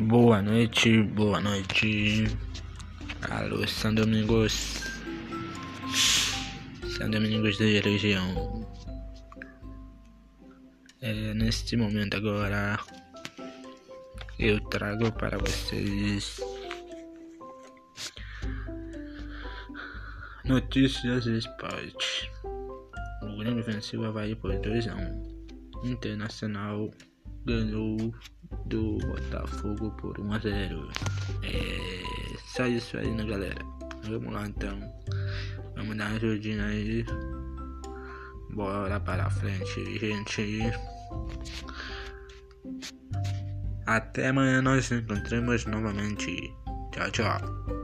Boa noite, boa noite. Alô, São Domingos. São Domingos da região. É, neste momento agora eu trago para vocês notícias de esporte. O Grêmio venceu o Havaí por 2 a 1. Internacional ganhou do Botafogo por 1 a 0. É só isso aí, né, galera? Vamos lá então. Vamos dar uma ajudinha aí. Bora para frente, gente. Até amanhã nós nos encontramos novamente. Tchau, tchau.